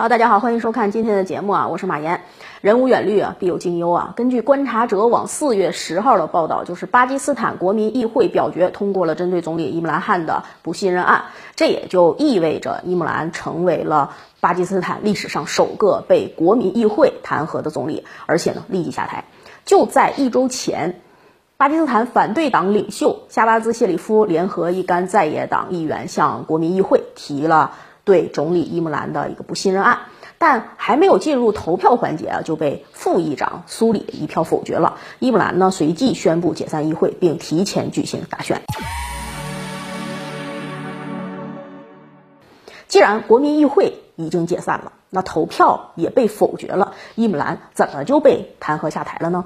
好，大家好，欢迎收看今天的节目啊，我是马岩。人无远虑啊，必有近忧啊。根据观察者网四月十号的报道，就是巴基斯坦国民议会表决通过了针对总理伊姆兰汗的不信任案，这也就意味着伊姆兰成为了巴基斯坦历史上首个被国民议会弹劾的总理，而且呢立即下台。就在一周前，巴基斯坦反对党领袖夏巴兹谢里夫联合一干在野党议员向国民议会提了。对总理伊姆兰的一个不信任案，但还没有进入投票环节啊，就被副议长苏里一票否决了。伊姆兰呢，随即宣布解散议会，并提前举行大选。既然国民议会已经解散了，那投票也被否决了，伊姆兰怎么就被弹劾下台了呢？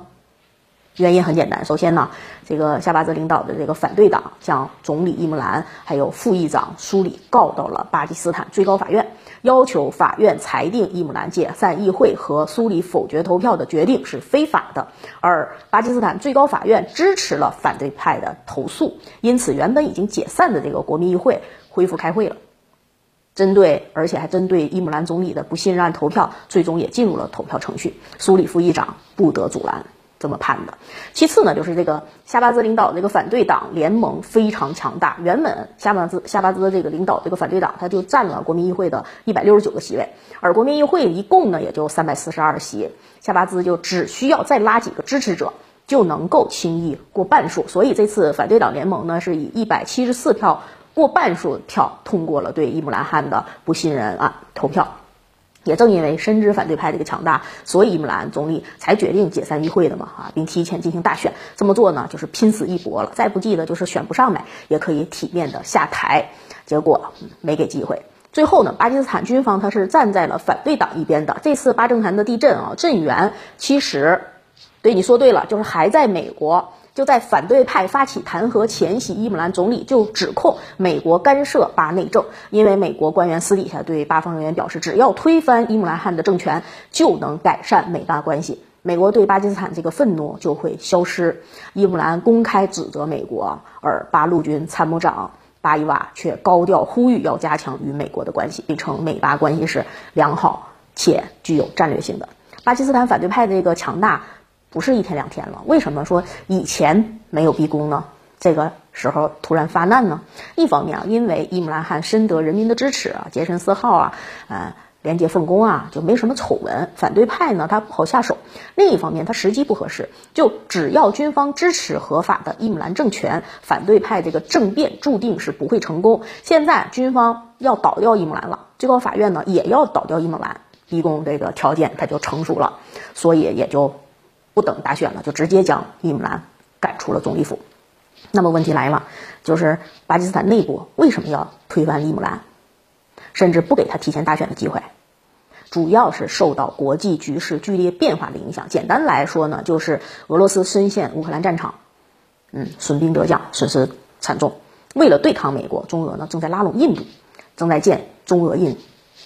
原因很简单，首先呢，这个夏巴兹领导的这个反对党将总理伊姆兰还有副议长苏里告到了巴基斯坦最高法院，要求法院裁定伊姆兰解散议会和苏里否决投票的决定是非法的，而巴基斯坦最高法院支持了反对派的投诉，因此原本已经解散的这个国民议会恢复开会了，针对而且还针对伊姆兰总理的不信任案投票，最终也进入了投票程序，苏里副议长不得阻拦。这么判的。其次呢，就是这个夏巴兹领导这个反对党联盟非常强大。原本夏巴兹夏巴兹这个领导这个反对党，他就占了国民议会的一百六十九个席位，而国民议会一共呢也就三百四十二席，夏巴兹就只需要再拉几个支持者就能够轻易过半数。所以这次反对党联盟呢是以一百七十四票过半数票通过了对伊姆兰汗的不信任案投票。也正因为深知反对派这个强大，所以伊姆兰总理才决定解散议会的嘛，啊，并提前进行大选。这么做呢，就是拼死一搏了。再不济的，就是选不上呗，也可以体面的下台。结果没给机会。最后呢，巴基斯坦军方他是站在了反对党一边的。这次巴政坛的地震啊，震源其实，对你说对了，就是还在美国。就在反对派发起弹劾前夕，伊姆兰总理就指控美国干涉巴内政，因为美国官员私底下对巴方人员表示，只要推翻伊姆兰汗的政权，就能改善美巴关系，美国对巴基斯坦这个愤怒就会消失。伊姆兰公开指责美国，而巴陆军参谋长巴伊瓦却高调呼吁要加强与美国的关系，并称美巴关系是良好且具有战略性的。巴基斯坦反对派的这个强大。不是一天两天了，为什么说以前没有逼宫呢？这个时候突然发难呢？一方面啊，因为伊姆兰汗深得人民的支持啊，洁身自好啊，嗯，廉洁奉公啊，就没什么丑闻。反对派呢，他不好下手。另一方面，他时机不合适。就只要军方支持合法的伊姆兰政权，反对派这个政变注定是不会成功。现在军方要倒掉伊姆兰了，最高法院呢也要倒掉伊姆兰，逼宫这个条件它就成熟了，所以也就。不等大选了，就直接将伊姆兰赶出了总理府。那么问题来了，就是巴基斯坦内部为什么要推翻伊姆兰，甚至不给他提前大选的机会？主要是受到国际局势剧烈变化的影响。简单来说呢，就是俄罗斯深陷乌克兰战场，嗯，损兵折将，损失惨重。为了对抗美国，中俄呢正在拉拢印度，正在建中俄印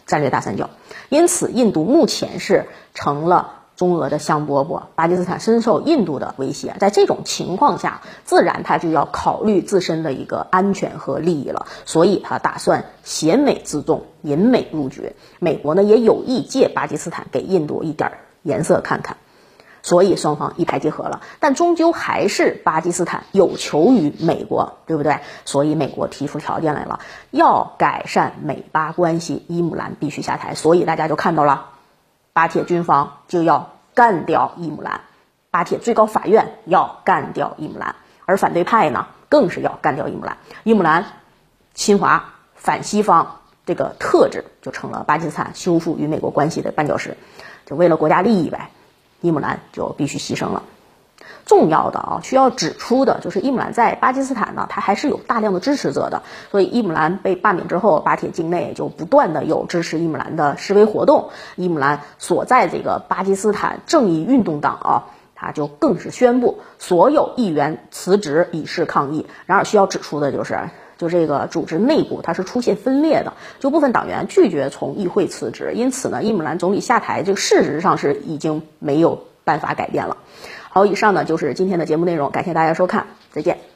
战略大三角。因此，印度目前是成了。中俄的香饽饽，巴基斯坦深受印度的威胁，在这种情况下，自然他就要考虑自身的一个安全和利益了，所以他打算挟美自重，引美入局。美国呢也有意借巴基斯坦给印度一点颜色看看，所以双方一拍即合了。但终究还是巴基斯坦有求于美国，对不对？所以美国提出条件来了，要改善美巴关系，伊姆兰必须下台。所以大家就看到了。巴铁军方就要干掉伊姆兰，巴铁最高法院要干掉伊姆兰，而反对派呢，更是要干掉伊姆兰。伊姆兰侵华反西方这个特质，就成了巴基斯坦修复与美国关系的绊脚石。就为了国家利益呗，伊姆兰就必须牺牲了。重要的啊，需要指出的就是伊姆兰在巴基斯坦呢，他还是有大量的支持者的。所以伊姆兰被罢免之后，巴铁境内就不断的有支持伊姆兰的示威活动。伊姆兰所在这个巴基斯坦正义运动党啊，他就更是宣布所有议员辞职以示抗议。然而需要指出的就是，就这个组织内部它是出现分裂的，就部分党员拒绝从议会辞职，因此呢，伊姆兰总理下台，这个事实上是已经没有办法改变了。好，以上呢就是今天的节目内容，感谢大家收看，再见。